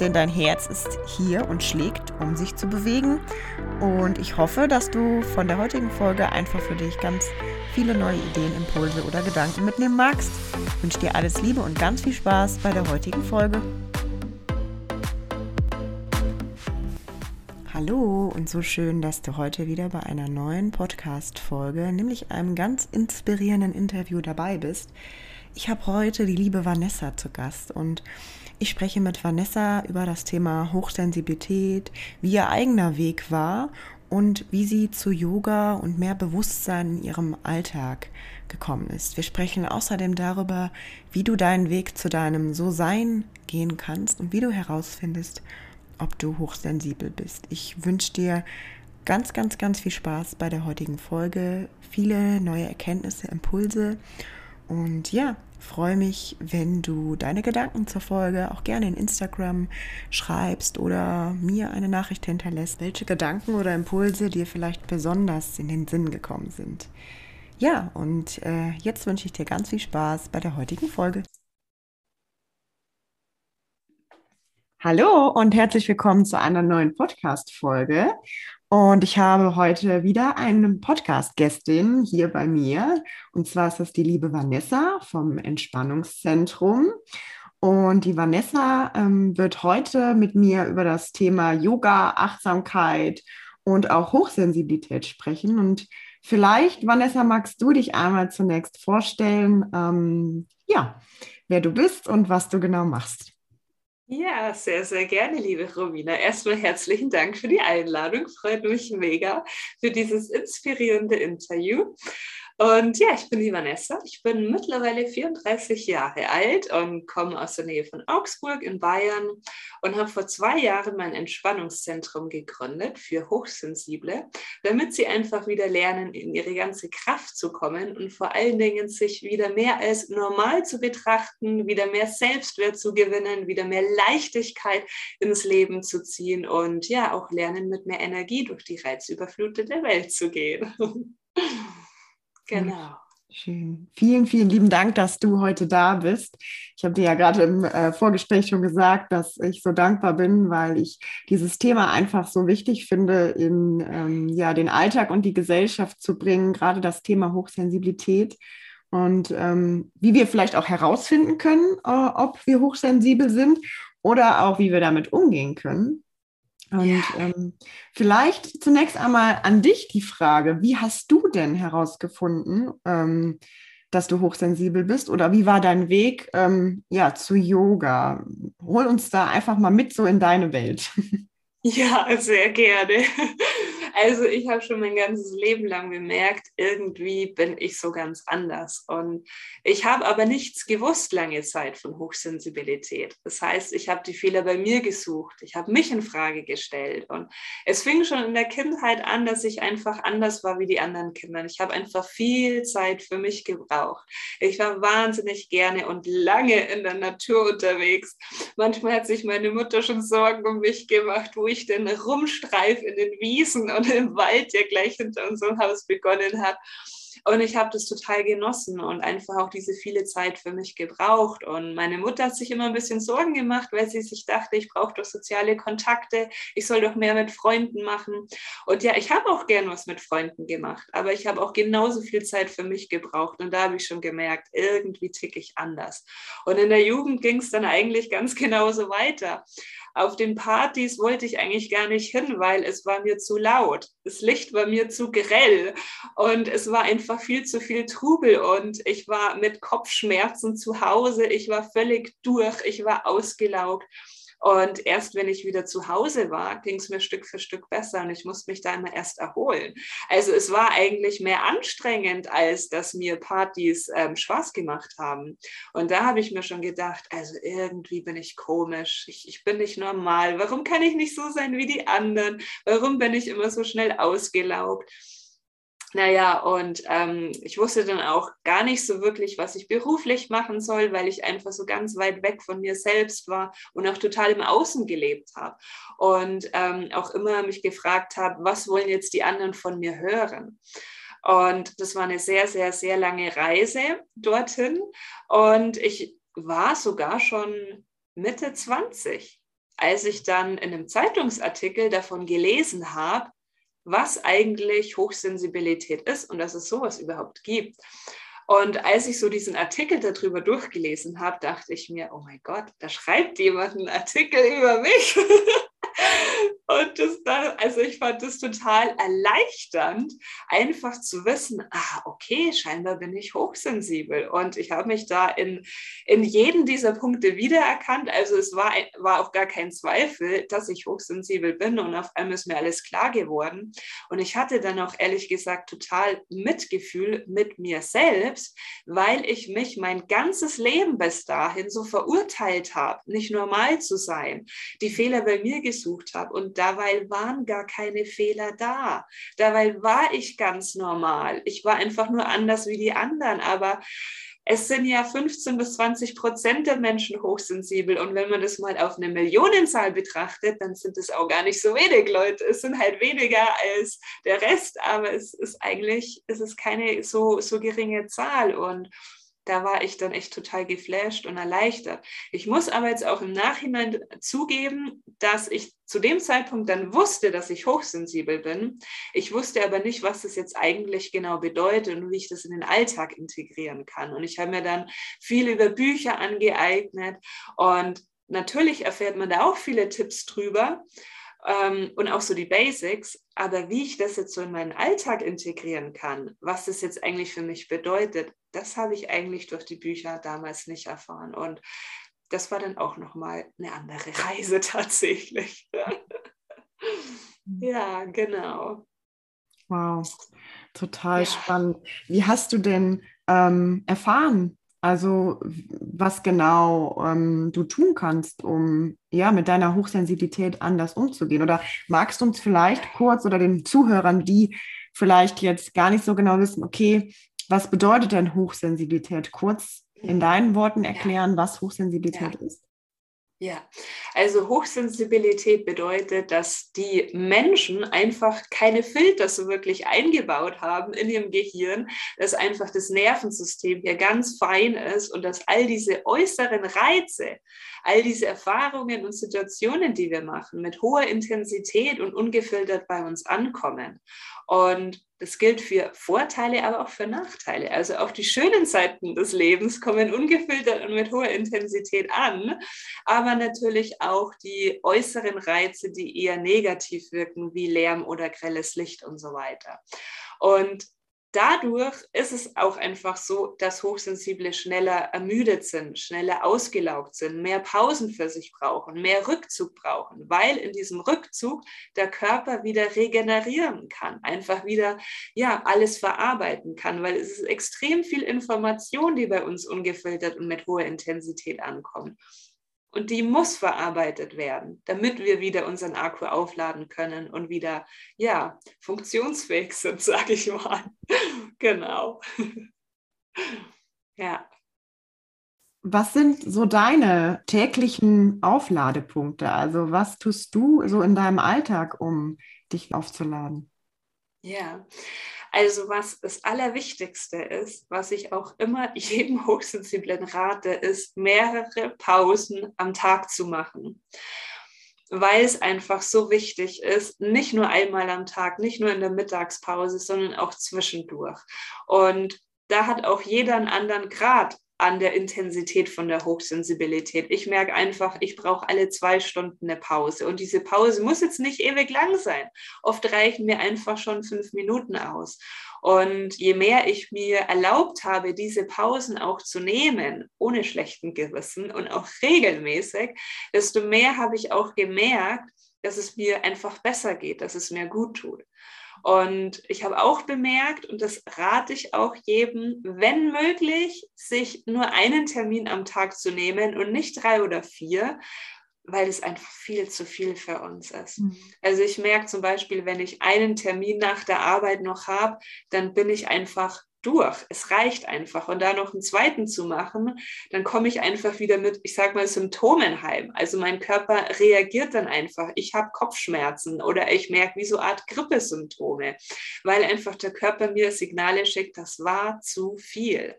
denn dein Herz ist hier und schlägt, um sich zu bewegen. Und ich hoffe, dass du von der heutigen Folge einfach für dich ganz viele neue Ideen, Impulse oder Gedanken mitnehmen magst. Ich wünsche dir alles Liebe und ganz viel Spaß bei der heutigen Folge. Hallo und so schön, dass du heute wieder bei einer neuen Podcast-Folge, nämlich einem ganz inspirierenden Interview dabei bist. Ich habe heute die liebe Vanessa zu Gast und ich spreche mit Vanessa über das Thema Hochsensibilität, wie ihr eigener Weg war und wie sie zu Yoga und mehr Bewusstsein in ihrem Alltag gekommen ist. Wir sprechen außerdem darüber, wie du deinen Weg zu deinem So-Sein gehen kannst und wie du herausfindest, ob du hochsensibel bist. Ich wünsche dir ganz, ganz, ganz viel Spaß bei der heutigen Folge, viele neue Erkenntnisse, Impulse und ja, freue mich, wenn du deine Gedanken zur Folge auch gerne in Instagram schreibst oder mir eine Nachricht hinterlässt, welche Gedanken oder Impulse dir vielleicht besonders in den Sinn gekommen sind. Ja, und äh, jetzt wünsche ich dir ganz viel Spaß bei der heutigen Folge. Hallo und herzlich willkommen zu einer neuen Podcast-Folge. Und ich habe heute wieder eine Podcast-Gästin hier bei mir. Und zwar ist das die liebe Vanessa vom Entspannungszentrum. Und die Vanessa ähm, wird heute mit mir über das Thema Yoga, Achtsamkeit und auch Hochsensibilität sprechen. Und vielleicht, Vanessa, magst du dich einmal zunächst vorstellen, ähm, ja, wer du bist und was du genau machst. Ja, sehr, sehr gerne, liebe Romina. Erstmal herzlichen Dank für die Einladung. Freut mich mega für dieses inspirierende Interview. Und ja, ich bin die Vanessa. Ich bin mittlerweile 34 Jahre alt und komme aus der Nähe von Augsburg in Bayern und habe vor zwei Jahren mein Entspannungszentrum gegründet für Hochsensible, damit sie einfach wieder lernen, in ihre ganze Kraft zu kommen und vor allen Dingen sich wieder mehr als normal zu betrachten, wieder mehr Selbstwert zu gewinnen, wieder mehr Leichtigkeit ins Leben zu ziehen und ja, auch lernen, mit mehr Energie durch die reizüberflutete Welt zu gehen. Genau. Schön. Vielen, vielen lieben Dank, dass du heute da bist. Ich habe dir ja gerade im äh, Vorgespräch schon gesagt, dass ich so dankbar bin, weil ich dieses Thema einfach so wichtig finde, in ähm, ja, den Alltag und die Gesellschaft zu bringen, gerade das Thema Hochsensibilität und ähm, wie wir vielleicht auch herausfinden können, äh, ob wir hochsensibel sind oder auch wie wir damit umgehen können. Und ja. ähm, vielleicht zunächst einmal an dich die Frage, wie hast du denn herausgefunden, ähm, dass du hochsensibel bist oder wie war dein Weg ähm, ja, zu Yoga? Hol uns da einfach mal mit so in deine Welt. Ja, sehr gerne. Also ich habe schon mein ganzes Leben lang gemerkt, irgendwie bin ich so ganz anders. Und ich habe aber nichts gewusst lange Zeit von Hochsensibilität. Das heißt, ich habe die Fehler bei mir gesucht. Ich habe mich in Frage gestellt. Und es fing schon in der Kindheit an, dass ich einfach anders war wie die anderen Kinder. Ich habe einfach viel Zeit für mich gebraucht. Ich war wahnsinnig gerne und lange in der Natur unterwegs. Manchmal hat sich meine Mutter schon Sorgen um mich gemacht, wo ich denn rumstreif in den Wiesen und im Wald, der gleich hinter unserem Haus begonnen hat. Und ich habe das total genossen und einfach auch diese viele Zeit für mich gebraucht. Und meine Mutter hat sich immer ein bisschen Sorgen gemacht, weil sie sich dachte, ich brauche doch soziale Kontakte, ich soll doch mehr mit Freunden machen. Und ja, ich habe auch gern was mit Freunden gemacht, aber ich habe auch genauso viel Zeit für mich gebraucht. Und da habe ich schon gemerkt, irgendwie ticke ich anders. Und in der Jugend ging es dann eigentlich ganz genauso weiter. Auf den Partys wollte ich eigentlich gar nicht hin, weil es war mir zu laut. Das Licht war mir zu grell und es war einfach viel zu viel Trubel und ich war mit Kopfschmerzen zu Hause. Ich war völlig durch, ich war ausgelaugt. Und erst wenn ich wieder zu Hause war, ging es mir Stück für Stück besser und ich musste mich da immer erst erholen. Also es war eigentlich mehr anstrengend, als dass mir Partys ähm, Spaß gemacht haben. Und da habe ich mir schon gedacht, also irgendwie bin ich komisch, ich, ich bin nicht normal. Warum kann ich nicht so sein wie die anderen? Warum bin ich immer so schnell ausgelaugt? Naja, und ähm, ich wusste dann auch gar nicht so wirklich, was ich beruflich machen soll, weil ich einfach so ganz weit weg von mir selbst war und auch total im Außen gelebt habe. Und ähm, auch immer mich gefragt habe, was wollen jetzt die anderen von mir hören? Und das war eine sehr, sehr, sehr lange Reise dorthin. Und ich war sogar schon Mitte 20, als ich dann in einem Zeitungsartikel davon gelesen habe, was eigentlich Hochsensibilität ist und dass es sowas überhaupt gibt. Und als ich so diesen Artikel darüber durchgelesen habe, dachte ich mir, oh mein Gott, da schreibt jemand einen Artikel über mich. Und das dann, also ich fand das total erleichternd, einfach zu wissen, ah, okay, scheinbar bin ich hochsensibel. Und ich habe mich da in, in jeden dieser Punkte wiedererkannt. Also es war, war auch gar kein Zweifel, dass ich hochsensibel bin und auf einmal ist mir alles klar geworden. Und ich hatte dann auch ehrlich gesagt total Mitgefühl mit mir selbst, weil ich mich mein ganzes Leben bis dahin so verurteilt habe, nicht normal zu sein, die Fehler bei mir gesucht habe und Dabei waren gar keine Fehler da. Dabei war ich ganz normal. Ich war einfach nur anders wie die anderen. Aber es sind ja 15 bis 20 Prozent der Menschen hochsensibel. Und wenn man das mal auf eine Millionenzahl betrachtet, dann sind es auch gar nicht so wenig Leute. Es sind halt weniger als der Rest, aber es ist eigentlich, es ist keine so, so geringe Zahl. Und da war ich dann echt total geflasht und erleichtert. Ich muss aber jetzt auch im Nachhinein zugeben, dass ich zu dem Zeitpunkt dann wusste, dass ich hochsensibel bin. Ich wusste aber nicht, was das jetzt eigentlich genau bedeutet und wie ich das in den Alltag integrieren kann. Und ich habe mir dann viel über Bücher angeeignet und natürlich erfährt man da auch viele Tipps drüber ähm, und auch so die Basics. Aber wie ich das jetzt so in meinen Alltag integrieren kann, was das jetzt eigentlich für mich bedeutet, das habe ich eigentlich durch die Bücher damals nicht erfahren. Und das war dann auch nochmal eine andere Reise tatsächlich. ja, genau. Wow, total ja. spannend. Wie hast du denn ähm, erfahren, also was genau ähm, du tun kannst, um ja mit deiner Hochsensibilität anders umzugehen? Oder magst du uns vielleicht kurz oder den Zuhörern, die vielleicht jetzt gar nicht so genau wissen, okay, was bedeutet denn Hochsensibilität? Kurz in deinen Worten erklären, was Hochsensibilität ja. ist. Ja, also Hochsensibilität bedeutet, dass die Menschen einfach keine Filter so wirklich eingebaut haben in ihrem Gehirn, dass einfach das Nervensystem hier ganz fein ist und dass all diese äußeren Reize, all diese Erfahrungen und Situationen, die wir machen, mit hoher Intensität und ungefiltert bei uns ankommen. Und das gilt für Vorteile, aber auch für Nachteile. Also auch die schönen Seiten des Lebens kommen ungefiltert und mit hoher Intensität an, aber natürlich auch die äußeren Reize, die eher negativ wirken, wie Lärm oder grelles Licht und so weiter. Und dadurch ist es auch einfach so, dass Hochsensible schneller ermüdet sind, schneller ausgelaugt sind, mehr Pausen für sich brauchen, mehr Rückzug brauchen, weil in diesem Rückzug der Körper wieder regenerieren kann, einfach wieder ja alles verarbeiten kann, weil es ist extrem viel Information, die bei uns ungefiltert und mit hoher Intensität ankommt. Und die muss verarbeitet werden, damit wir wieder unseren Akku aufladen können und wieder, ja, funktionsfähig sind, sage ich mal. genau. ja. Was sind so deine täglichen Aufladepunkte? Also was tust du so in deinem Alltag, um dich aufzuladen? Ja, also was das Allerwichtigste ist, was ich auch immer jedem Hochsensiblen rate, ist mehrere Pausen am Tag zu machen. Weil es einfach so wichtig ist, nicht nur einmal am Tag, nicht nur in der Mittagspause, sondern auch zwischendurch. Und da hat auch jeder einen anderen Grad an der Intensität von der Hochsensibilität. Ich merke einfach, ich brauche alle zwei Stunden eine Pause. Und diese Pause muss jetzt nicht ewig lang sein. Oft reichen mir einfach schon fünf Minuten aus. Und je mehr ich mir erlaubt habe, diese Pausen auch zu nehmen, ohne schlechten Gewissen und auch regelmäßig, desto mehr habe ich auch gemerkt, dass es mir einfach besser geht, dass es mir gut tut. Und ich habe auch bemerkt, und das rate ich auch jedem, wenn möglich, sich nur einen Termin am Tag zu nehmen und nicht drei oder vier, weil es einfach viel zu viel für uns ist. Mhm. Also ich merke zum Beispiel, wenn ich einen Termin nach der Arbeit noch habe, dann bin ich einfach durch. Es reicht einfach. Und da noch einen zweiten zu machen, dann komme ich einfach wieder mit, ich sage mal, Symptomen heim. Also mein Körper reagiert dann einfach. Ich habe Kopfschmerzen oder ich merke wie so eine Art Grippesymptome, weil einfach der Körper mir Signale schickt, das war zu viel.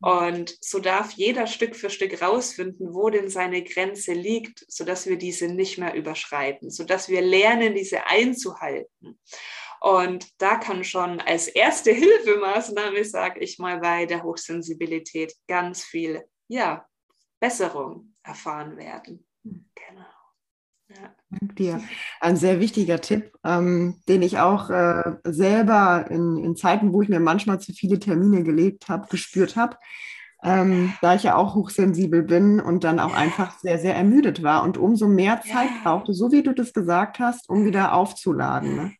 Und so darf jeder Stück für Stück rausfinden, wo denn seine Grenze liegt, sodass wir diese nicht mehr überschreiten, sodass wir lernen, diese einzuhalten. Und da kann schon als erste Hilfemaßnahme, sage ich mal, bei der Hochsensibilität ganz viel ja, Besserung erfahren werden. Genau. Ja. Danke dir. Ein sehr wichtiger Tipp, ähm, den ich auch äh, selber in, in, Zeiten, wo ich mir manchmal zu viele Termine gelegt habe, gespürt habe. Ähm, da ich ja auch hochsensibel bin und dann auch einfach sehr, sehr ermüdet war und umso mehr Zeit brauchte, so wie du das gesagt hast, um wieder aufzuladen. Ne?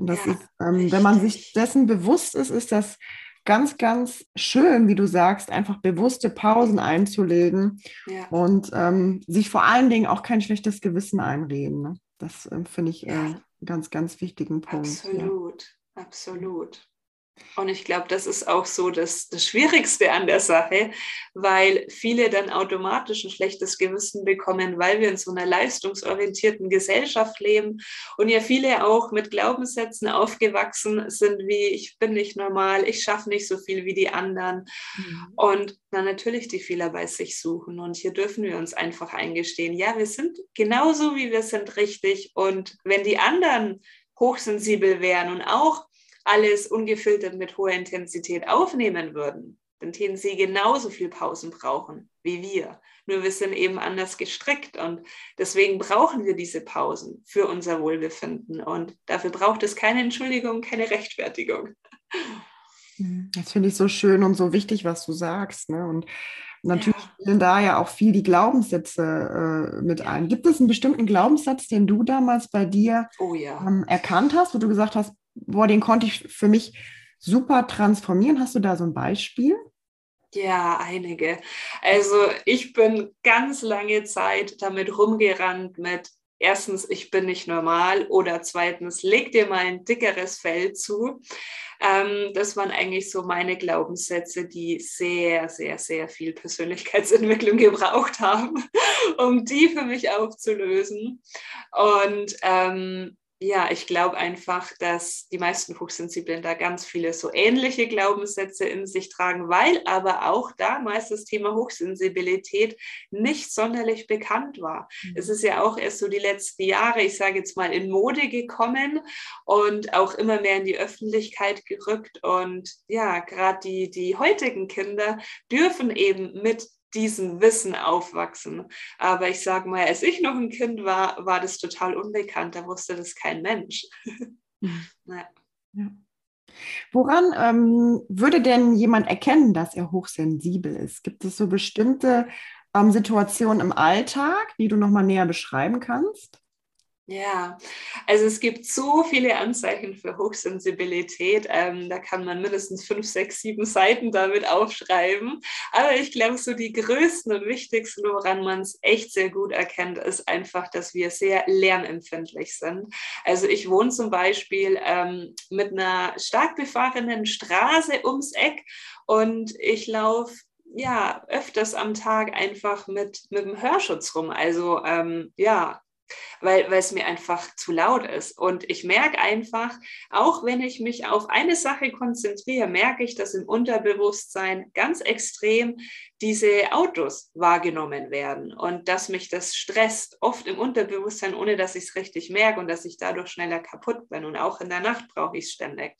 Und das ist, ähm, wenn man sich dessen bewusst ist, ist das ganz, ganz schön, wie du sagst, einfach bewusste Pausen einzulegen ja. und ähm, sich vor allen Dingen auch kein schlechtes Gewissen einreden. Ne? Das äh, finde ich äh, ja. einen ganz, ganz wichtigen Punkt. Absolut, ja. absolut. Und ich glaube, das ist auch so das, das Schwierigste an der Sache, weil viele dann automatisch ein schlechtes Gewissen bekommen, weil wir in so einer leistungsorientierten Gesellschaft leben und ja viele auch mit Glaubenssätzen aufgewachsen sind, wie ich bin nicht normal, ich schaffe nicht so viel wie die anderen. Mhm. Und dann natürlich die Fehler bei sich suchen. Und hier dürfen wir uns einfach eingestehen, ja, wir sind genauso, wie wir sind, richtig. Und wenn die anderen hochsensibel wären und auch alles ungefiltert mit hoher Intensität aufnehmen würden, dann täten sie genauso viel Pausen brauchen wie wir. Nur wir sind eben anders gestrickt und deswegen brauchen wir diese Pausen für unser Wohlbefinden. Und dafür braucht es keine Entschuldigung, keine Rechtfertigung. Mhm. Das finde ich so schön und so wichtig, was du sagst. Ne? Und natürlich spielen da ja auch viel die Glaubenssätze äh, mit ein. Gibt es einen bestimmten Glaubenssatz, den du damals bei dir oh, ja. ähm, erkannt hast, wo du gesagt hast, boah, den konnte ich für mich super transformieren. Hast du da so ein Beispiel? Ja, einige. Also ich bin ganz lange Zeit damit rumgerannt mit erstens, ich bin nicht normal oder zweitens, leg dir mal ein dickeres Fell zu. Ähm, das waren eigentlich so meine Glaubenssätze, die sehr, sehr, sehr viel Persönlichkeitsentwicklung gebraucht haben, um die für mich aufzulösen. Und ähm, ja, ich glaube einfach, dass die meisten Hochsensiblen da ganz viele so ähnliche Glaubenssätze in sich tragen, weil aber auch damals das Thema Hochsensibilität nicht sonderlich bekannt war. Mhm. Es ist ja auch erst so die letzten Jahre, ich sage jetzt mal, in Mode gekommen und auch immer mehr in die Öffentlichkeit gerückt. Und ja, gerade die, die heutigen Kinder dürfen eben mit diesem Wissen aufwachsen. Aber ich sage mal, als ich noch ein Kind war, war das total unbekannt. Da wusste das kein Mensch. Mhm. ja. Ja. Woran ähm, würde denn jemand erkennen, dass er hochsensibel ist? Gibt es so bestimmte ähm, Situationen im Alltag, die du noch mal näher beschreiben kannst? Ja, also es gibt so viele Anzeichen für Hochsensibilität. Ähm, da kann man mindestens fünf, sechs, sieben Seiten damit aufschreiben. Aber ich glaube, so die größten und wichtigsten, woran man es echt sehr gut erkennt, ist einfach, dass wir sehr lärmempfindlich sind. Also ich wohne zum Beispiel ähm, mit einer stark befahrenen Straße ums Eck und ich laufe ja öfters am Tag einfach mit, mit dem Hörschutz rum. Also ähm, ja, weil, es mir einfach zu laut ist. Und ich merke einfach, auch wenn ich mich auf eine Sache konzentriere, merke ich, dass im Unterbewusstsein ganz extrem diese Autos wahrgenommen werden und dass mich das stresst, oft im Unterbewusstsein, ohne dass ich es richtig merke und dass ich dadurch schneller kaputt bin. Und auch in der Nacht brauche ich es ständig.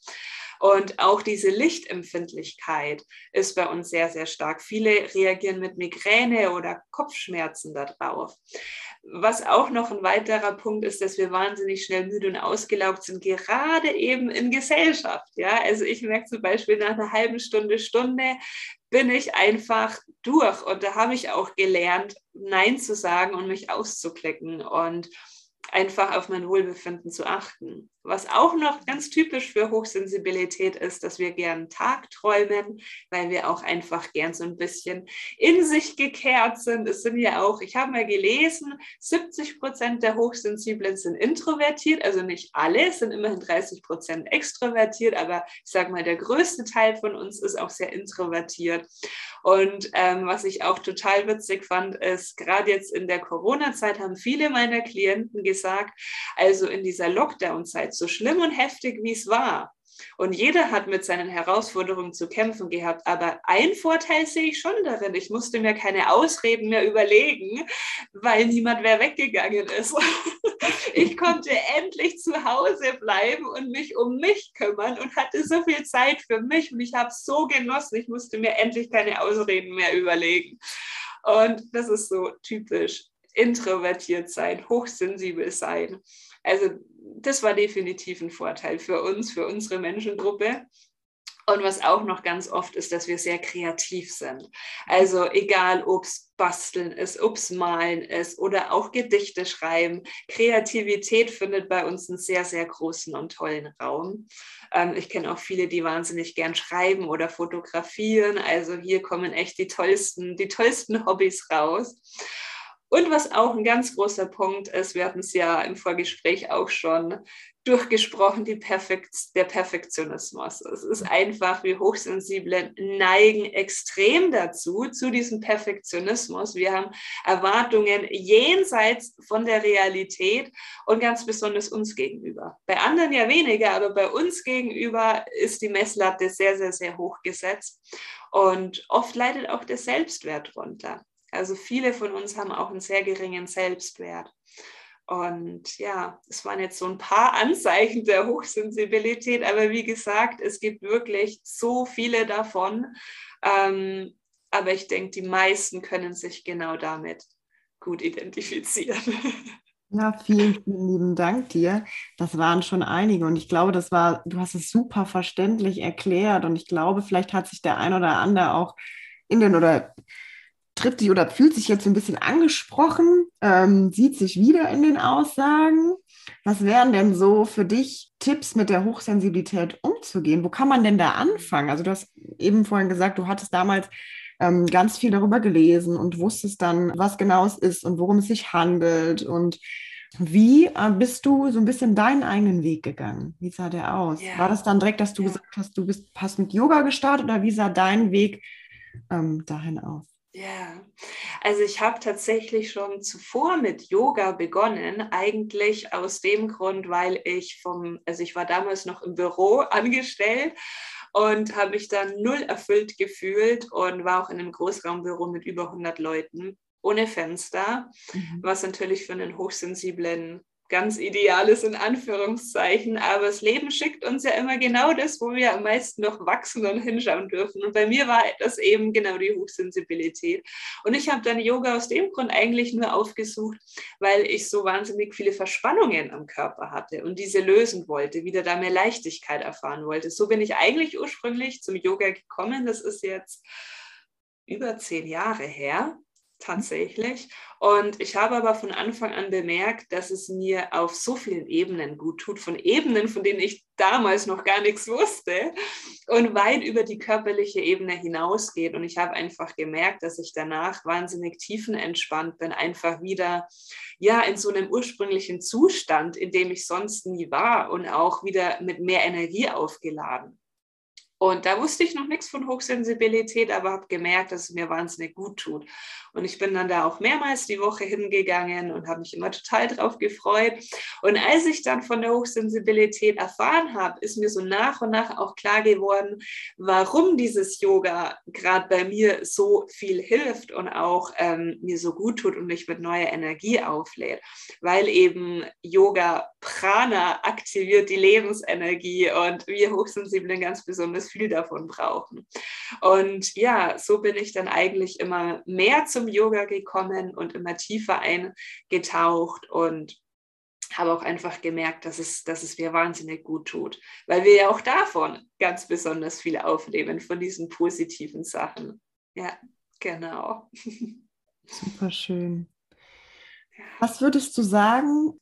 Und auch diese Lichtempfindlichkeit ist bei uns sehr, sehr stark. Viele reagieren mit Migräne oder Kopfschmerzen darauf. Was auch noch ein weiterer Punkt ist, dass wir wahnsinnig schnell müde und ausgelaugt sind, gerade eben in Gesellschaft. Ja, also ich merke zum Beispiel nach einer halben Stunde, Stunde bin ich einfach durch. Und da habe ich auch gelernt, Nein zu sagen und mich auszuklicken und einfach auf mein Wohlbefinden zu achten. Was auch noch ganz typisch für Hochsensibilität ist, dass wir gern Tagträumen, weil wir auch einfach gern so ein bisschen in sich gekehrt sind. Es sind ja auch, ich habe mal gelesen, 70 Prozent der Hochsensiblen sind introvertiert, also nicht alle, es sind immerhin 30 Prozent extrovertiert, aber ich sage mal, der größte Teil von uns ist auch sehr introvertiert. Und ähm, was ich auch total witzig fand, ist, gerade jetzt in der Corona-Zeit haben viele meiner Klienten gesagt, also in dieser Lockdown-Zeit, Zeit, so schlimm und heftig wie es war. Und jeder hat mit seinen Herausforderungen zu kämpfen gehabt. Aber ein Vorteil sehe ich schon darin. Ich musste mir keine Ausreden mehr überlegen, weil niemand mehr weggegangen ist. Ich konnte endlich zu Hause bleiben und mich um mich kümmern und hatte so viel Zeit für mich. Und ich habe es so genossen. Ich musste mir endlich keine Ausreden mehr überlegen. Und das ist so typisch. Introvertiert sein, hochsensibel sein. Also das war definitiv ein Vorteil für uns, für unsere Menschengruppe. Und was auch noch ganz oft ist, dass wir sehr kreativ sind. Also egal, ob es basteln ist, ob es malen ist oder auch Gedichte schreiben. Kreativität findet bei uns einen sehr, sehr großen und tollen Raum. Ähm, ich kenne auch viele, die wahnsinnig gern schreiben oder fotografieren. Also hier kommen echt die tollsten, die tollsten Hobbys raus. Und was auch ein ganz großer Punkt ist, wir hatten es ja im Vorgespräch auch schon durchgesprochen, die Perfekt, der Perfektionismus. Es ist einfach, wir Hochsensiblen neigen extrem dazu, zu diesem Perfektionismus. Wir haben Erwartungen jenseits von der Realität und ganz besonders uns gegenüber. Bei anderen ja weniger, aber bei uns gegenüber ist die Messlatte sehr, sehr, sehr hoch gesetzt. Und oft leidet auch der Selbstwert runter. Also viele von uns haben auch einen sehr geringen Selbstwert. Und ja, es waren jetzt so ein paar Anzeichen der Hochsensibilität, aber wie gesagt, es gibt wirklich so viele davon. Ähm, aber ich denke, die meisten können sich genau damit gut identifizieren. Ja, vielen, vielen lieben Dank dir. Das waren schon einige und ich glaube, das war, du hast es super verständlich erklärt und ich glaube, vielleicht hat sich der ein oder andere auch in den oder trifft sich oder fühlt sich jetzt ein bisschen angesprochen, ähm, sieht sich wieder in den Aussagen. Was wären denn so für dich Tipps, mit der Hochsensibilität umzugehen? Wo kann man denn da anfangen? Also du hast eben vorhin gesagt, du hattest damals ähm, ganz viel darüber gelesen und wusstest dann, was genau es ist und worum es sich handelt und wie äh, bist du so ein bisschen deinen eigenen Weg gegangen? Wie sah der aus? Ja. War das dann direkt, dass du ja. gesagt hast, du bist, hast mit Yoga gestartet oder wie sah dein Weg ähm, dahin aus? Ja, also ich habe tatsächlich schon zuvor mit Yoga begonnen, eigentlich aus dem Grund, weil ich vom, also ich war damals noch im Büro angestellt und habe mich dann null erfüllt gefühlt und war auch in einem Großraumbüro mit über 100 Leuten ohne Fenster, mhm. was natürlich für einen hochsensiblen ganz Ideales in Anführungszeichen, aber das Leben schickt uns ja immer genau das, wo wir am meisten noch wachsen und hinschauen dürfen. Und bei mir war das eben genau die Hochsensibilität. Und ich habe dann Yoga aus dem Grund eigentlich nur aufgesucht, weil ich so wahnsinnig viele Verspannungen am Körper hatte und diese lösen wollte, wieder da mehr Leichtigkeit erfahren wollte. So bin ich eigentlich ursprünglich zum Yoga gekommen. Das ist jetzt über zehn Jahre her tatsächlich. Und ich habe aber von Anfang an bemerkt, dass es mir auf so vielen Ebenen gut tut, von Ebenen, von denen ich damals noch gar nichts wusste und weit über die körperliche Ebene hinausgeht. Und ich habe einfach gemerkt, dass ich danach wahnsinnig tiefenentspannt bin, einfach wieder ja in so einem ursprünglichen Zustand, in dem ich sonst nie war und auch wieder mit mehr Energie aufgeladen. Und da wusste ich noch nichts von Hochsensibilität, aber habe gemerkt, dass es mir wahnsinnig gut tut. Und ich bin dann da auch mehrmals die Woche hingegangen und habe mich immer total drauf gefreut. Und als ich dann von der Hochsensibilität erfahren habe, ist mir so nach und nach auch klar geworden, warum dieses Yoga gerade bei mir so viel hilft und auch ähm, mir so gut tut und mich mit neuer Energie auflädt. Weil eben Yoga Prana aktiviert die Lebensenergie und wir Hochsensiblen ganz besonders viel davon brauchen. Und ja, so bin ich dann eigentlich immer mehr zum Yoga gekommen und immer tiefer eingetaucht und habe auch einfach gemerkt, dass es, dass es mir wahnsinnig gut tut, weil wir ja auch davon ganz besonders viel aufnehmen, von diesen positiven Sachen. Ja, genau. Super schön. Was würdest du sagen,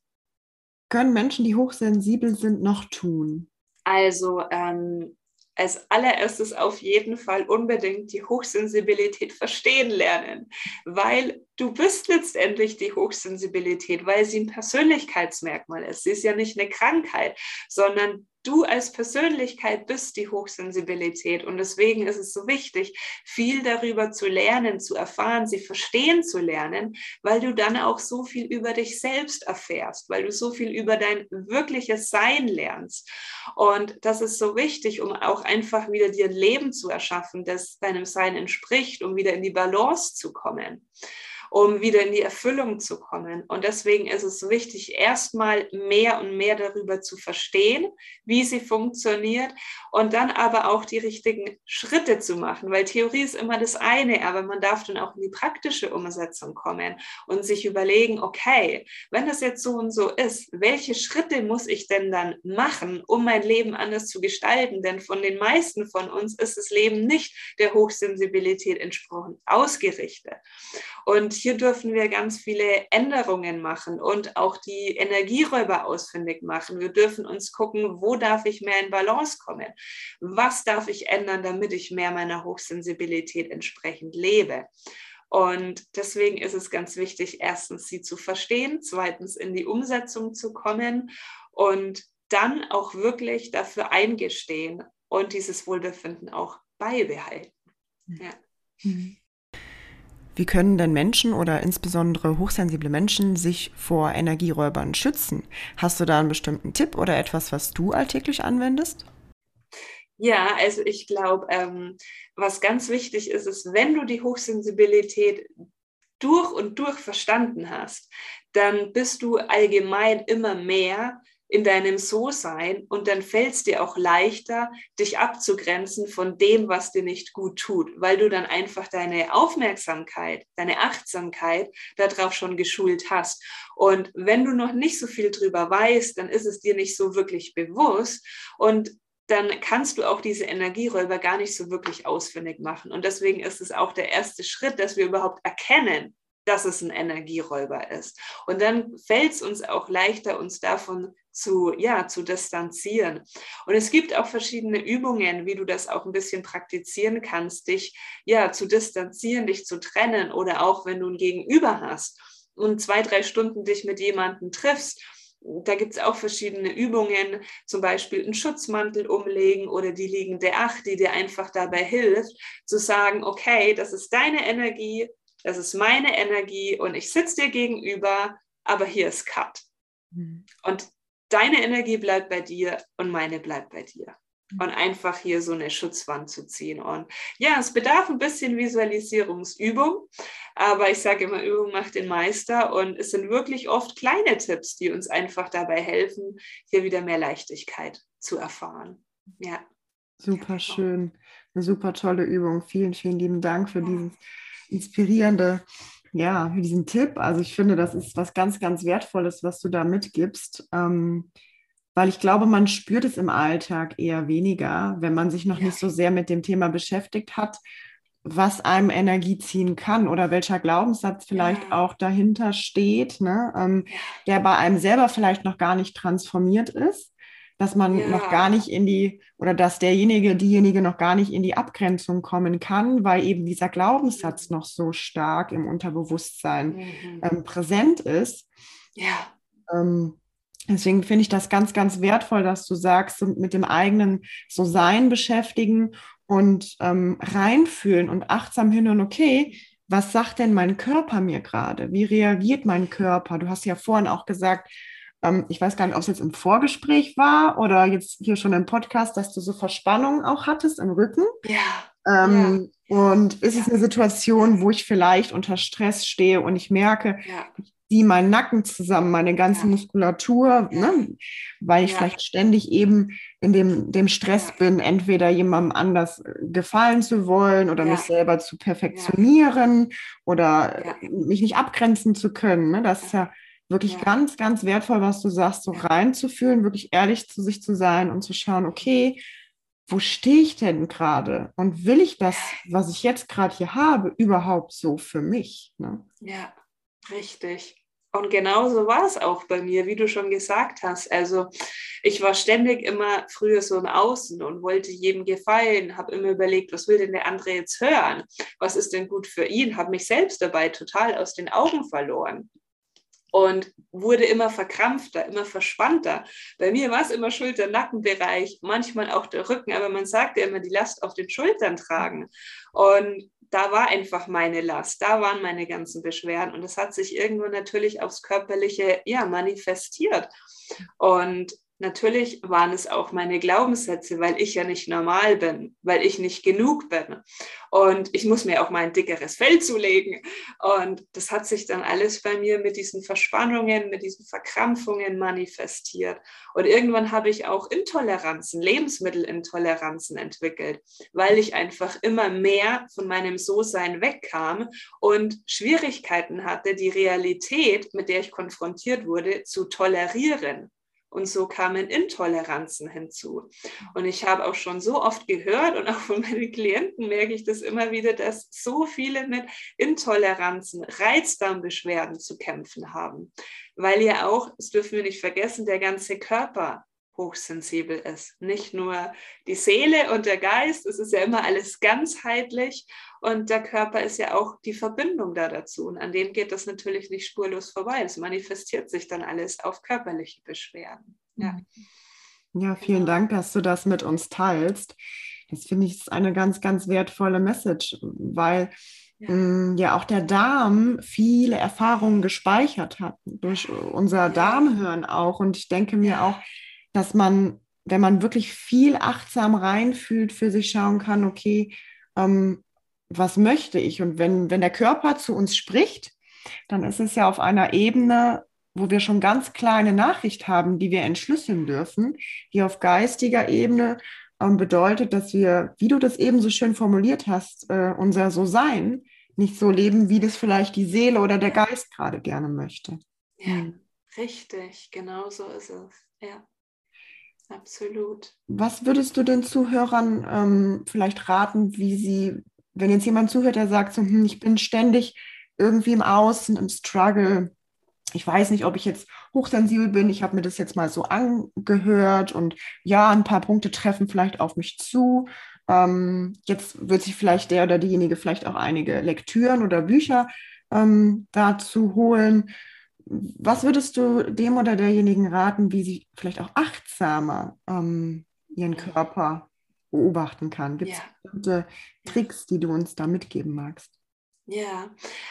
können Menschen, die hochsensibel sind, noch tun? Also ähm, als allererstes auf jeden Fall unbedingt die Hochsensibilität verstehen lernen, weil du bist letztendlich die Hochsensibilität, weil sie ein Persönlichkeitsmerkmal ist. Sie ist ja nicht eine Krankheit, sondern du als Persönlichkeit bist die Hochsensibilität. Und deswegen ist es so wichtig, viel darüber zu lernen, zu erfahren, sie verstehen zu lernen, weil du dann auch so viel über dich selbst erfährst, weil du so viel über dein wirkliches Sein lernst. Und das ist so wichtig, um auch einfach wieder dir ein Leben zu erschaffen, das deinem Sein entspricht, um wieder in die Balance zu kommen um wieder in die Erfüllung zu kommen. Und deswegen ist es wichtig, erstmal mehr und mehr darüber zu verstehen, wie sie funktioniert und dann aber auch die richtigen Schritte zu machen, weil Theorie ist immer das eine, aber man darf dann auch in die praktische Umsetzung kommen und sich überlegen, okay, wenn das jetzt so und so ist, welche Schritte muss ich denn dann machen, um mein Leben anders zu gestalten? Denn von den meisten von uns ist das Leben nicht der Hochsensibilität entsprochen ausgerichtet. Und hier dürfen wir ganz viele Änderungen machen und auch die Energieräuber ausfindig machen. Wir dürfen uns gucken, wo darf ich mehr in Balance kommen? Was darf ich ändern, damit ich mehr meiner Hochsensibilität entsprechend lebe? Und deswegen ist es ganz wichtig, erstens sie zu verstehen, zweitens in die Umsetzung zu kommen und dann auch wirklich dafür eingestehen und dieses Wohlbefinden auch beibehalten. Ja. Mhm. Wie können denn Menschen oder insbesondere hochsensible Menschen sich vor Energieräubern schützen? Hast du da einen bestimmten Tipp oder etwas, was du alltäglich anwendest? Ja, also ich glaube, ähm, was ganz wichtig ist, ist, wenn du die Hochsensibilität durch und durch verstanden hast, dann bist du allgemein immer mehr in deinem So-Sein und dann fällt es dir auch leichter, dich abzugrenzen von dem, was dir nicht gut tut, weil du dann einfach deine Aufmerksamkeit, deine Achtsamkeit darauf schon geschult hast. Und wenn du noch nicht so viel drüber weißt, dann ist es dir nicht so wirklich bewusst und dann kannst du auch diese Energieräuber gar nicht so wirklich ausfindig machen. Und deswegen ist es auch der erste Schritt, dass wir überhaupt erkennen, dass es ein Energieräuber ist. Und dann fällt es uns auch leichter, uns davon zu, ja, zu distanzieren. Und es gibt auch verschiedene Übungen, wie du das auch ein bisschen praktizieren kannst, dich ja zu distanzieren, dich zu trennen oder auch wenn du ein Gegenüber hast und zwei, drei Stunden dich mit jemandem triffst. Da gibt es auch verschiedene Übungen, zum Beispiel einen Schutzmantel umlegen oder die liegende Acht, die dir einfach dabei hilft, zu sagen, okay, das ist deine Energie, das ist meine Energie und ich sitze dir gegenüber, aber hier ist Cut. Mhm. Und deine Energie bleibt bei dir und meine bleibt bei dir. Mhm. Und einfach hier so eine Schutzwand zu ziehen. Und ja, es bedarf ein bisschen Visualisierungsübung, aber ich sage immer, Übung macht den Meister. Und es sind wirklich oft kleine Tipps, die uns einfach dabei helfen, hier wieder mehr Leichtigkeit zu erfahren. Ja. Super genau. schön. Eine super tolle Übung. Vielen, vielen lieben Dank für dieses inspirierende ja, für diesen Tipp. Also ich finde, das ist was ganz, ganz Wertvolles, was du da mitgibst. Ähm, weil ich glaube, man spürt es im Alltag eher weniger, wenn man sich noch ja. nicht so sehr mit dem Thema beschäftigt hat, was einem Energie ziehen kann oder welcher Glaubenssatz vielleicht ja. auch dahinter steht, ne? Ähm, der bei einem selber vielleicht noch gar nicht transformiert ist dass man ja. noch gar nicht in die oder dass derjenige, diejenige noch gar nicht in die Abgrenzung kommen kann, weil eben dieser Glaubenssatz noch so stark im Unterbewusstsein mhm. ähm, präsent ist. Ja. Ähm, deswegen finde ich das ganz, ganz wertvoll, dass du sagst, mit dem eigenen so Sein beschäftigen und ähm, reinfühlen und achtsam hin und okay, was sagt denn mein Körper mir gerade? Wie reagiert mein Körper? Du hast ja vorhin auch gesagt, ähm, ich weiß gar nicht, ob es jetzt im Vorgespräch war oder jetzt hier schon im Podcast, dass du so Verspannungen auch hattest im Rücken. Ja. Ähm, ja. Und ist ja. es eine Situation, wo ich vielleicht unter Stress stehe und ich merke, ja. ich ziehe meinen Nacken zusammen, meine ganze Muskulatur, ne? weil ich vielleicht ständig eben in dem, dem Stress bin, entweder jemandem anders äh, gefallen zu wollen oder mich selber zu perfektionieren oder mich nicht abgrenzen zu können. Ne? Das ist ja wirklich ja. ganz, ganz wertvoll, was du sagst, so reinzufühlen, wirklich ehrlich zu sich zu sein und zu schauen, okay, wo stehe ich denn gerade? Und will ich das, was ich jetzt gerade hier habe, überhaupt so für mich? Ne? Ja, richtig. Und genauso war es auch bei mir, wie du schon gesagt hast. Also ich war ständig immer früher so im Außen und wollte jedem gefallen, habe immer überlegt, was will denn der andere jetzt hören? Was ist denn gut für ihn? Habe mich selbst dabei total aus den Augen verloren und wurde immer verkrampfter, immer verspannter. Bei mir war es immer Schulter-Nackenbereich, manchmal auch der Rücken, aber man sagt ja immer, die Last auf den Schultern tragen. Und da war einfach meine Last, da waren meine ganzen Beschwerden und das hat sich irgendwo natürlich aufs Körperliche ja manifestiert. Und natürlich waren es auch meine Glaubenssätze, weil ich ja nicht normal bin, weil ich nicht genug bin. Und ich muss mir auch mal ein dickeres Fell zulegen. Und das hat sich dann alles bei mir mit diesen Verspannungen, mit diesen Verkrampfungen manifestiert. Und irgendwann habe ich auch Intoleranzen, Lebensmittelintoleranzen entwickelt, weil ich einfach immer mehr von meinem So-Sein wegkam und Schwierigkeiten hatte, die Realität, mit der ich konfrontiert wurde, zu tolerieren. Und so kamen Intoleranzen hinzu. Und ich habe auch schon so oft gehört und auch von meinen Klienten merke ich das immer wieder, dass so viele mit Intoleranzen, Reizdarmbeschwerden zu kämpfen haben. Weil ja auch, das dürfen wir nicht vergessen, der ganze Körper hochsensibel ist. Nicht nur die Seele und der Geist, es ist ja immer alles ganzheitlich und der Körper ist ja auch die Verbindung da dazu. Und an dem geht das natürlich nicht spurlos vorbei. Es manifestiert sich dann alles auf körperliche Beschwerden. Ja, ja vielen genau. Dank, dass du das mit uns teilst. Das finde ich eine ganz, ganz wertvolle Message, weil ja. Mm, ja auch der Darm viele Erfahrungen gespeichert hat, durch unser Darmhirn auch. Und ich denke mir auch, dass man, wenn man wirklich viel achtsam reinfühlt, für sich schauen kann, okay, ähm, was möchte ich? Und wenn, wenn der Körper zu uns spricht, dann ist es ja auf einer Ebene, wo wir schon ganz kleine Nachricht haben, die wir entschlüsseln dürfen, die auf geistiger Ebene ähm, bedeutet, dass wir, wie du das eben so schön formuliert hast, äh, unser So-Sein nicht so leben, wie das vielleicht die Seele oder der Geist gerade gerne möchte. Ja, hm. richtig, genau so ist es. Ja. Absolut. Was würdest du den Zuhörern ähm, vielleicht raten, wie sie wenn jetzt jemand zuhört, der sagt so, hm, ich bin ständig irgendwie im Außen, im Struggle, ich weiß nicht, ob ich jetzt hochsensibel bin, ich habe mir das jetzt mal so angehört und ja, ein paar Punkte treffen vielleicht auf mich zu. Ähm, jetzt wird sich vielleicht der oder diejenige vielleicht auch einige Lektüren oder Bücher ähm, dazu holen. Was würdest du dem oder derjenigen raten, wie sie vielleicht auch achtsamer ähm, ihren Körper beobachten kann? Gibt es ja. bestimmte Tricks, die du uns da mitgeben magst? Ja,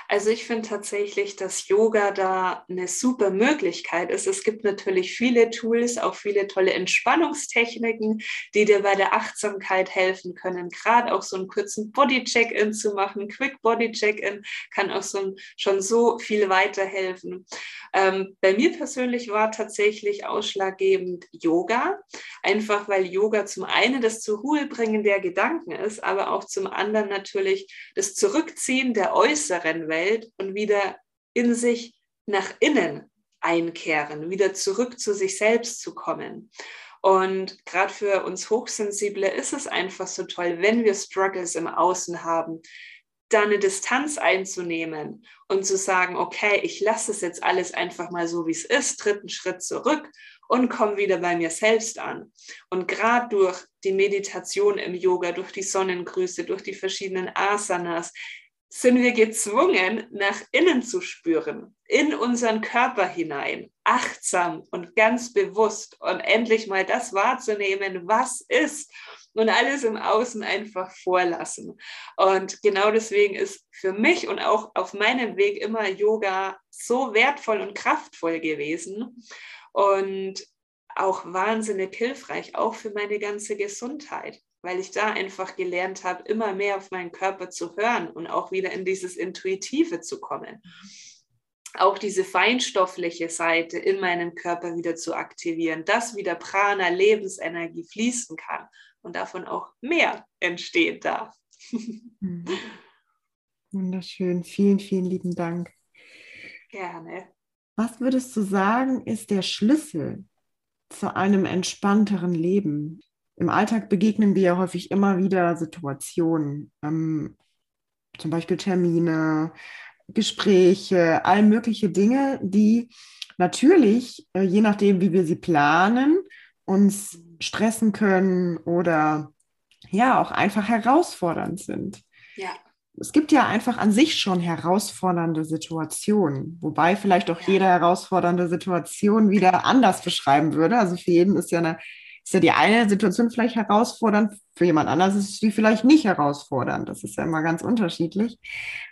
also ich finde tatsächlich, dass Yoga da eine super Möglichkeit ist. Es gibt natürlich viele Tools, auch viele tolle Entspannungstechniken, die dir bei der Achtsamkeit helfen können. Gerade auch so einen kurzen Body-Check-In zu machen, Quick Body-Check-In kann auch so schon so viel weiterhelfen. Ähm, bei mir persönlich war tatsächlich ausschlaggebend Yoga, einfach weil Yoga zum einen das zur Ruhe bringen der Gedanken ist, aber auch zum anderen natürlich das Zurückziehen der der äußeren Welt und wieder in sich nach innen einkehren, wieder zurück zu sich selbst zu kommen. Und gerade für uns Hochsensible ist es einfach so toll, wenn wir Struggles im Außen haben, da eine Distanz einzunehmen und zu sagen, okay, ich lasse es jetzt alles einfach mal so, wie es ist, dritten Schritt zurück und komme wieder bei mir selbst an. Und gerade durch die Meditation im Yoga, durch die Sonnengrüße, durch die verschiedenen Asanas, sind wir gezwungen, nach innen zu spüren, in unseren Körper hinein, achtsam und ganz bewusst und endlich mal das wahrzunehmen, was ist und alles im Außen einfach vorlassen. Und genau deswegen ist für mich und auch auf meinem Weg immer Yoga so wertvoll und kraftvoll gewesen und auch wahnsinnig hilfreich, auch für meine ganze Gesundheit weil ich da einfach gelernt habe, immer mehr auf meinen Körper zu hören und auch wieder in dieses Intuitive zu kommen. Auch diese feinstoffliche Seite in meinem Körper wieder zu aktivieren, dass wieder Prana, Lebensenergie fließen kann und davon auch mehr entstehen darf. Mhm. Wunderschön. Vielen, vielen lieben Dank. Gerne. Was würdest du sagen, ist der Schlüssel zu einem entspannteren Leben? Im Alltag begegnen wir ja häufig immer wieder Situationen, ähm, zum Beispiel Termine, Gespräche, all mögliche Dinge, die natürlich, äh, je nachdem, wie wir sie planen, uns stressen können oder ja auch einfach herausfordernd sind. Ja. Es gibt ja einfach an sich schon herausfordernde Situationen, wobei vielleicht auch jede herausfordernde Situation wieder anders beschreiben würde. Also für jeden ist ja eine ist ja die eine Situation vielleicht herausfordernd, für jemand anderes ist die vielleicht nicht herausfordernd. Das ist ja immer ganz unterschiedlich.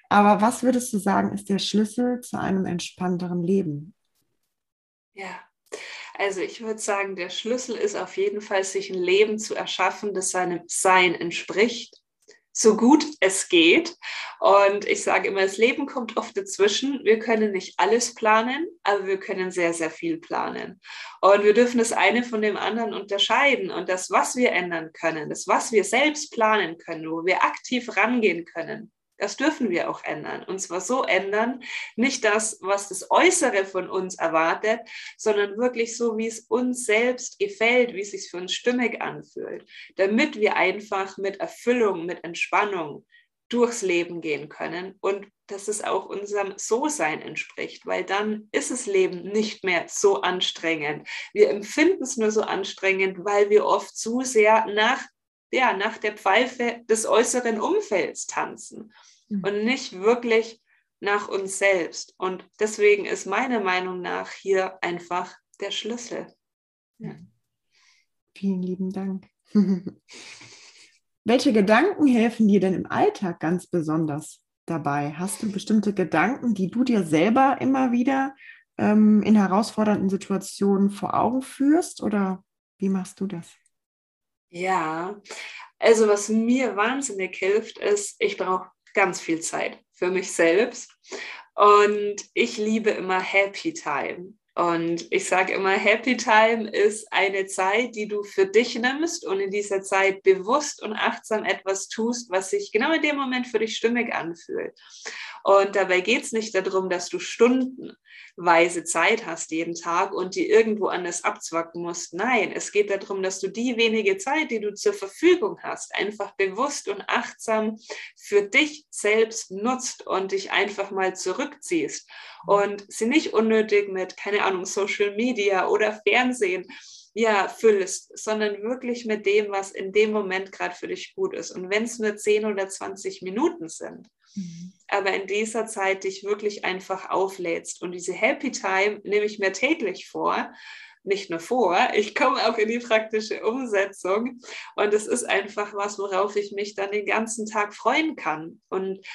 Aber was würdest du sagen, ist der Schlüssel zu einem entspannteren Leben? Ja, also ich würde sagen, der Schlüssel ist auf jeden Fall, sich ein Leben zu erschaffen, das seinem Sein entspricht so gut es geht. Und ich sage immer, das Leben kommt oft dazwischen. Wir können nicht alles planen, aber wir können sehr, sehr viel planen. Und wir dürfen das eine von dem anderen unterscheiden. Und das, was wir ändern können, das, was wir selbst planen können, wo wir aktiv rangehen können, das dürfen wir auch ändern. Und zwar so ändern, nicht das, was das Äußere von uns erwartet, sondern wirklich so, wie es uns selbst gefällt, wie es sich für uns stimmig anfühlt, damit wir einfach mit Erfüllung, mit Entspannung durchs Leben gehen können und dass es auch unserem So-Sein entspricht, weil dann ist das Leben nicht mehr so anstrengend. Wir empfinden es nur so anstrengend, weil wir oft zu sehr nach ja, nach der Pfeife des äußeren Umfelds tanzen mhm. und nicht wirklich nach uns selbst. Und deswegen ist meiner Meinung nach hier einfach der Schlüssel. Ja. Vielen lieben Dank. Welche Gedanken helfen dir denn im Alltag ganz besonders dabei? Hast du bestimmte Gedanken, die du dir selber immer wieder ähm, in herausfordernden Situationen vor Augen führst oder wie machst du das? Ja, also was mir wahnsinnig hilft, ist, ich brauche ganz viel Zeit für mich selbst. Und ich liebe immer Happy Time. Und ich sage immer, Happy Time ist eine Zeit, die du für dich nimmst und in dieser Zeit bewusst und achtsam etwas tust, was sich genau in dem Moment für dich stimmig anfühlt. Und dabei geht es nicht darum, dass du stundenweise Zeit hast jeden Tag und die irgendwo anders abzwacken musst. Nein, es geht darum, dass du die wenige Zeit, die du zur Verfügung hast, einfach bewusst und achtsam für dich selbst nutzt und dich einfach mal zurückziehst und sie nicht unnötig mit, keine Ahnung, Social Media oder Fernsehen ja, füllst, sondern wirklich mit dem, was in dem Moment gerade für dich gut ist. Und wenn es nur 10 oder 20 Minuten sind, Mhm. Aber in dieser Zeit dich wirklich einfach auflädst. Und diese Happy Time nehme ich mir täglich vor. Nicht nur vor, ich komme auch in die praktische Umsetzung. Und es ist einfach was, worauf ich mich dann den ganzen Tag freuen kann. Und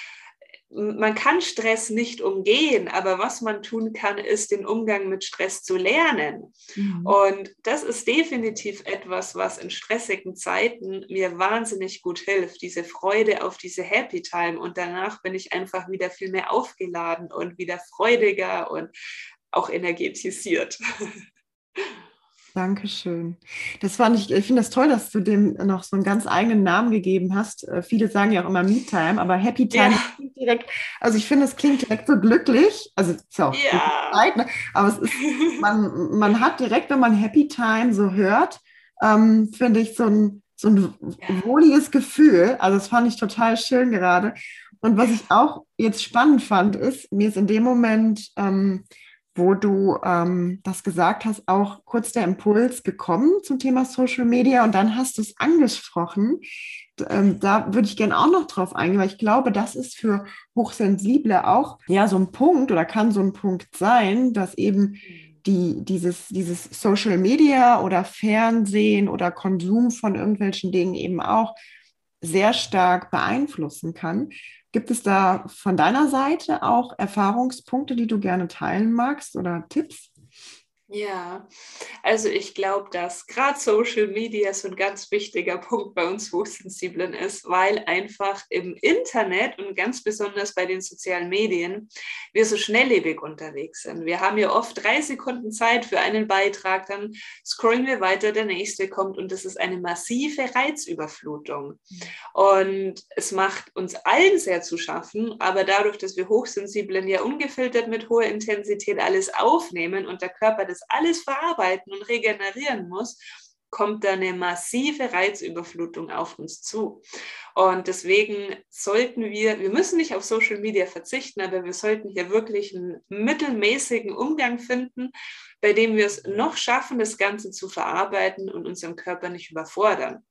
man kann Stress nicht umgehen, aber was man tun kann, ist den Umgang mit Stress zu lernen. Mhm. Und das ist definitiv etwas, was in stressigen Zeiten mir wahnsinnig gut hilft, diese Freude auf diese Happy Time. Und danach bin ich einfach wieder viel mehr aufgeladen und wieder freudiger und auch energetisiert. Dankeschön. Das fand ich, ich finde das toll, dass du dem noch so einen ganz eigenen Namen gegeben hast. Äh, viele sagen ja auch immer Me-Time, aber Happy Time ja. klingt direkt, also ich finde, es klingt direkt so glücklich. Also es ist ja auch ja. Zeit, ne? aber es ist, man, man hat direkt, wenn man Happy Time so hört, ähm, finde ich so ein, so ein wohliges Gefühl. Also das fand ich total schön gerade. Und was ich auch jetzt spannend fand, ist, mir ist in dem Moment ähm, wo du ähm, das gesagt hast, auch kurz der Impuls gekommen zum Thema Social Media und dann hast du es angesprochen. Ähm, da würde ich gerne auch noch drauf eingehen, weil ich glaube, das ist für Hochsensible auch ja so ein Punkt oder kann so ein Punkt sein, dass eben die, dieses, dieses Social Media oder Fernsehen oder Konsum von irgendwelchen Dingen eben auch sehr stark beeinflussen kann. Gibt es da von deiner Seite auch Erfahrungspunkte, die du gerne teilen magst oder Tipps? Ja, also ich glaube, dass gerade Social Media so ein ganz wichtiger Punkt bei uns Hochsensiblen ist, weil einfach im Internet und ganz besonders bei den sozialen Medien wir so schnelllebig unterwegs sind. Wir haben ja oft drei Sekunden Zeit für einen Beitrag, dann scrollen wir weiter, der nächste kommt und das ist eine massive Reizüberflutung. Und es macht uns allen sehr zu schaffen, aber dadurch, dass wir Hochsensiblen ja ungefiltert mit hoher Intensität alles aufnehmen und der Körper das alles verarbeiten und regenerieren muss, kommt da eine massive Reizüberflutung auf uns zu. Und deswegen sollten wir, wir müssen nicht auf Social Media verzichten, aber wir sollten hier wirklich einen mittelmäßigen Umgang finden, bei dem wir es noch schaffen, das Ganze zu verarbeiten und unseren Körper nicht überfordern.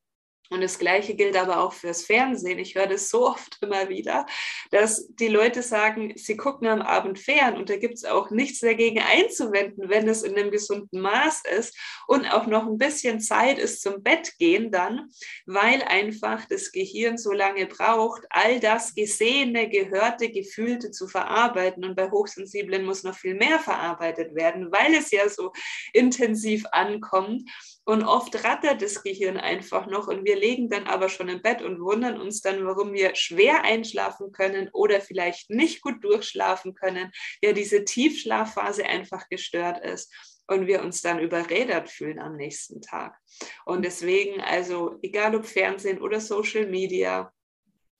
Und das Gleiche gilt aber auch fürs Fernsehen. Ich höre das so oft immer wieder, dass die Leute sagen, sie gucken am Abend fern und da gibt es auch nichts dagegen einzuwenden, wenn es in einem gesunden Maß ist und auch noch ein bisschen Zeit ist zum Bett gehen dann, weil einfach das Gehirn so lange braucht, all das Gesehene, Gehörte, Gefühlte zu verarbeiten. Und bei Hochsensiblen muss noch viel mehr verarbeitet werden, weil es ja so intensiv ankommt. Und oft rattert das Gehirn einfach noch und wir legen dann aber schon im Bett und wundern uns dann, warum wir schwer einschlafen können oder vielleicht nicht gut durchschlafen können. Ja, diese Tiefschlafphase einfach gestört ist und wir uns dann überredet fühlen am nächsten Tag. Und deswegen, also egal ob Fernsehen oder Social Media,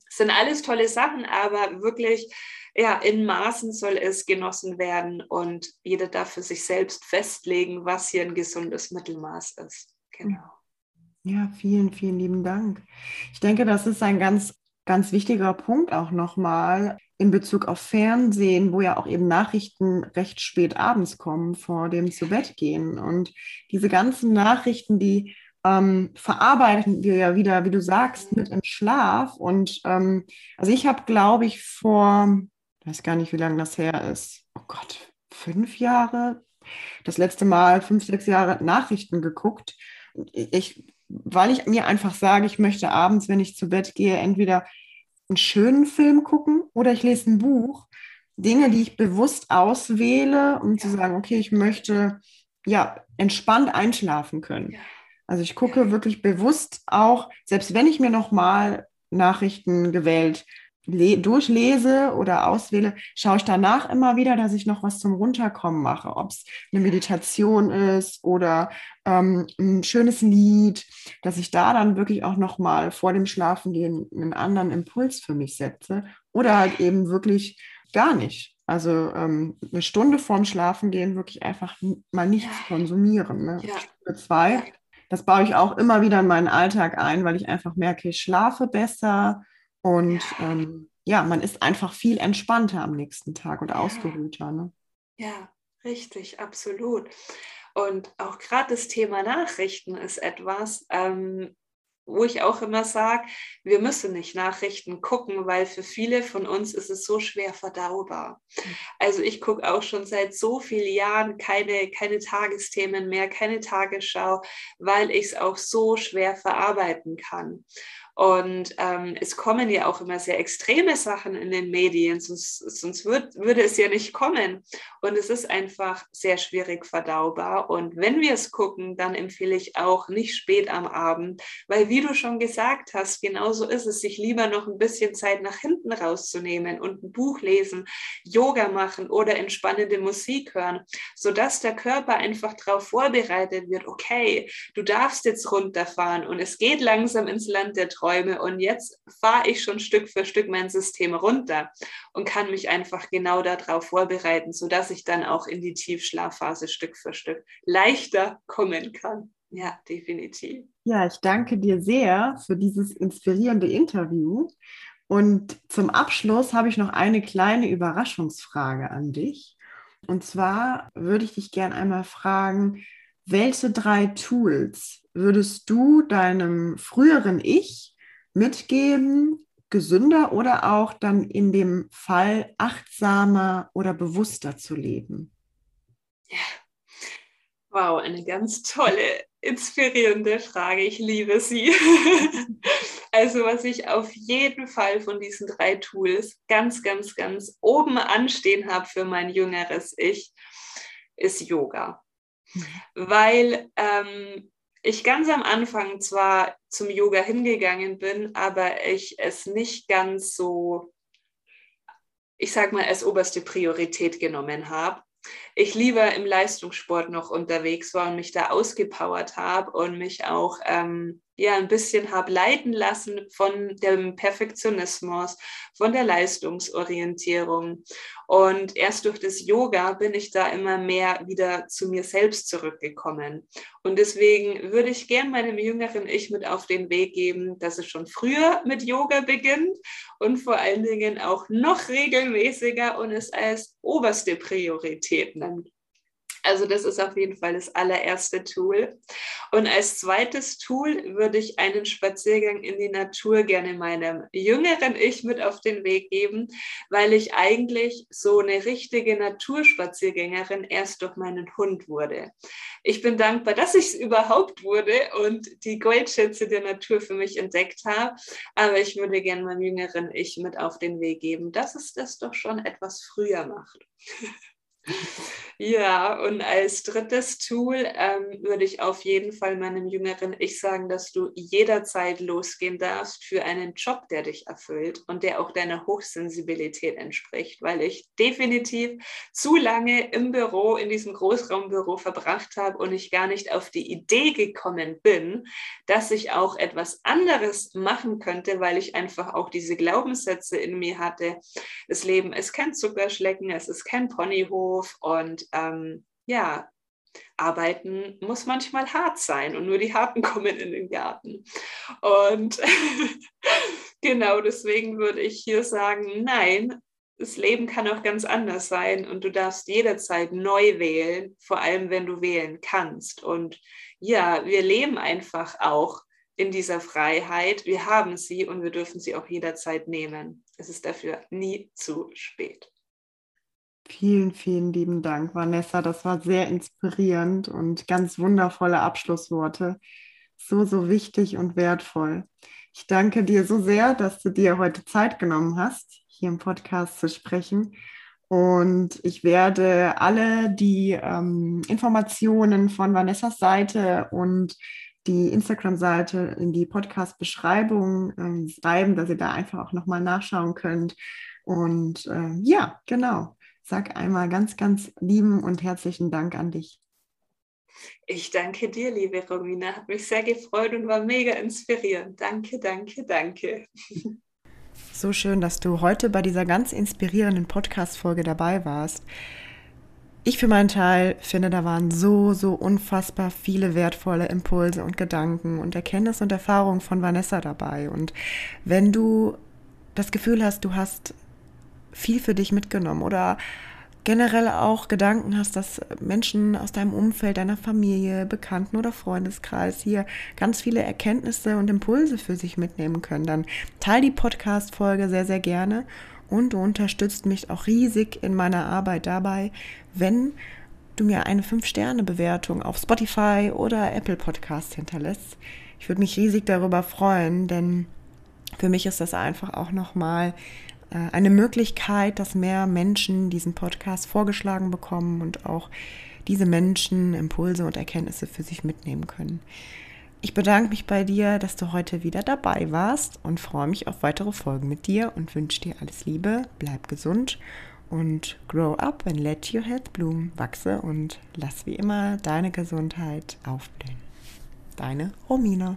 sind alles tolle Sachen, aber wirklich ja, in Maßen soll es genossen werden und jeder darf für sich selbst festlegen, was hier ein gesundes Mittelmaß ist. Genau. Ja, vielen, vielen lieben Dank. Ich denke, das ist ein ganz, ganz wichtiger Punkt auch nochmal in Bezug auf Fernsehen, wo ja auch eben Nachrichten recht spät abends kommen vor dem zu Bett gehen. Und diese ganzen Nachrichten, die ähm, verarbeiten wir ja wieder, wie du sagst, mit im Schlaf. Und ähm, also ich habe, glaube ich, vor weiß gar nicht, wie lange das her ist. Oh Gott, fünf Jahre? Das letzte Mal fünf, sechs Jahre Nachrichten geguckt. Ich, weil ich mir einfach sage, ich möchte abends, wenn ich zu Bett gehe, entweder einen schönen Film gucken oder ich lese ein Buch. Dinge, die ich bewusst auswähle, um ja. zu sagen, okay, ich möchte ja entspannt einschlafen können. Ja. Also ich gucke ja. wirklich bewusst auch, selbst wenn ich mir nochmal Nachrichten gewählt durchlese oder auswähle, schaue ich danach immer wieder, dass ich noch was zum Runterkommen mache, ob es eine Meditation ist oder ähm, ein schönes Lied, dass ich da dann wirklich auch noch mal vor dem Schlafengehen einen anderen Impuls für mich setze oder halt eben wirklich gar nicht. Also ähm, eine Stunde vorm Schlafengehen wirklich einfach mal nichts konsumieren. Ne? Ja. Stunde zwei. Das baue ich auch immer wieder in meinen Alltag ein, weil ich einfach merke, ich schlafe besser, und ja. Ähm, ja, man ist einfach viel entspannter am nächsten Tag und ausgeruhter. Ne? Ja, richtig, absolut. Und auch gerade das Thema Nachrichten ist etwas, ähm, wo ich auch immer sage, wir müssen nicht Nachrichten gucken, weil für viele von uns ist es so schwer verdaubar. Also ich gucke auch schon seit so vielen Jahren keine, keine Tagesthemen mehr, keine Tagesschau, weil ich es auch so schwer verarbeiten kann. Und ähm, es kommen ja auch immer sehr extreme Sachen in den Medien, sonst, sonst würd, würde es ja nicht kommen. Und es ist einfach sehr schwierig verdaubar. Und wenn wir es gucken, dann empfehle ich auch nicht spät am Abend, weil wie du schon gesagt hast, genauso ist es, sich lieber noch ein bisschen Zeit nach hinten rauszunehmen und ein Buch lesen, Yoga machen oder entspannende Musik hören, sodass der Körper einfach darauf vorbereitet wird, okay, du darfst jetzt runterfahren und es geht langsam ins Land der Träume Träume und jetzt fahre ich schon Stück für Stück mein System runter und kann mich einfach genau darauf vorbereiten, sodass ich dann auch in die Tiefschlafphase Stück für Stück leichter kommen kann. Ja, definitiv. Ja, ich danke dir sehr für dieses inspirierende Interview. Und zum Abschluss habe ich noch eine kleine Überraschungsfrage an dich. Und zwar würde ich dich gerne einmal fragen, welche drei Tools würdest du deinem früheren Ich mitgeben, gesünder oder auch dann in dem Fall achtsamer oder bewusster zu leben? Ja, wow, eine ganz tolle, inspirierende Frage. Ich liebe sie. also was ich auf jeden Fall von diesen drei Tools ganz, ganz, ganz oben anstehen habe für mein jüngeres Ich, ist Yoga. Mhm. Weil ähm, ich ganz am Anfang zwar zum Yoga hingegangen bin, aber ich es nicht ganz so, ich sag mal, als oberste Priorität genommen habe. Ich lieber im Leistungssport noch unterwegs war und mich da ausgepowert habe und mich auch ähm, ja ein bisschen habe leiten lassen von dem Perfektionismus, von der Leistungsorientierung. Und erst durch das Yoga bin ich da immer mehr wieder zu mir selbst zurückgekommen. Und deswegen würde ich gern meinem jüngeren Ich mit auf den Weg geben, dass es schon früher mit Yoga beginnt und vor allen Dingen auch noch regelmäßiger und es als oberste Priorität nimmt. Also das ist auf jeden Fall das allererste Tool. Und als zweites Tool würde ich einen Spaziergang in die Natur gerne meinem jüngeren Ich mit auf den Weg geben, weil ich eigentlich so eine richtige Naturspaziergängerin erst durch meinen Hund wurde. Ich bin dankbar, dass ich es überhaupt wurde und die Goldschätze der Natur für mich entdeckt habe. Aber ich würde gerne meinem jüngeren Ich mit auf den Weg geben, dass es das doch schon etwas früher macht. Ja, und als drittes Tool ähm, würde ich auf jeden Fall meinem jüngeren Ich sagen, dass du jederzeit losgehen darfst für einen Job, der dich erfüllt und der auch deiner Hochsensibilität entspricht, weil ich definitiv zu lange im Büro, in diesem Großraumbüro verbracht habe und ich gar nicht auf die Idee gekommen bin, dass ich auch etwas anderes machen könnte, weil ich einfach auch diese Glaubenssätze in mir hatte. Das Leben ist kein Zuckerschlecken, es ist kein Ponyhof und ähm, ja, arbeiten muss manchmal hart sein und nur die Harten kommen in den Garten. Und genau deswegen würde ich hier sagen, nein, das Leben kann auch ganz anders sein und du darfst jederzeit neu wählen, vor allem wenn du wählen kannst. Und ja, wir leben einfach auch in dieser Freiheit. Wir haben sie und wir dürfen sie auch jederzeit nehmen. Es ist dafür nie zu spät. Vielen, vielen lieben Dank, Vanessa. Das war sehr inspirierend und ganz wundervolle Abschlussworte. So, so wichtig und wertvoll. Ich danke dir so sehr, dass du dir heute Zeit genommen hast, hier im Podcast zu sprechen. Und ich werde alle die ähm, Informationen von Vanessas Seite und die Instagram-Seite in die Podcast-Beschreibung ähm, schreiben, dass ihr da einfach auch nochmal nachschauen könnt. Und äh, ja, genau. Sag einmal ganz, ganz lieben und herzlichen Dank an dich. Ich danke dir, liebe Romina. Hat mich sehr gefreut und war mega inspirierend. Danke, danke, danke. So schön, dass du heute bei dieser ganz inspirierenden Podcast-Folge dabei warst. Ich für meinen Teil finde, da waren so, so unfassbar viele wertvolle Impulse und Gedanken und Erkenntnisse und Erfahrungen von Vanessa dabei. Und wenn du das Gefühl hast, du hast viel für dich mitgenommen oder generell auch Gedanken hast, dass Menschen aus deinem Umfeld, deiner Familie, Bekannten oder Freundeskreis hier ganz viele Erkenntnisse und Impulse für sich mitnehmen können, dann teil die Podcast-Folge sehr, sehr gerne und du unterstützt mich auch riesig in meiner Arbeit dabei, wenn du mir eine 5-Sterne-Bewertung auf Spotify oder Apple Podcast hinterlässt. Ich würde mich riesig darüber freuen, denn für mich ist das einfach auch nochmal eine Möglichkeit, dass mehr Menschen diesen Podcast vorgeschlagen bekommen und auch diese Menschen Impulse und Erkenntnisse für sich mitnehmen können. Ich bedanke mich bei dir, dass du heute wieder dabei warst und freue mich auf weitere Folgen mit dir und wünsche dir alles Liebe, bleib gesund und grow up and let your head bloom. Wachse und lass wie immer deine Gesundheit aufblühen. Deine Romina.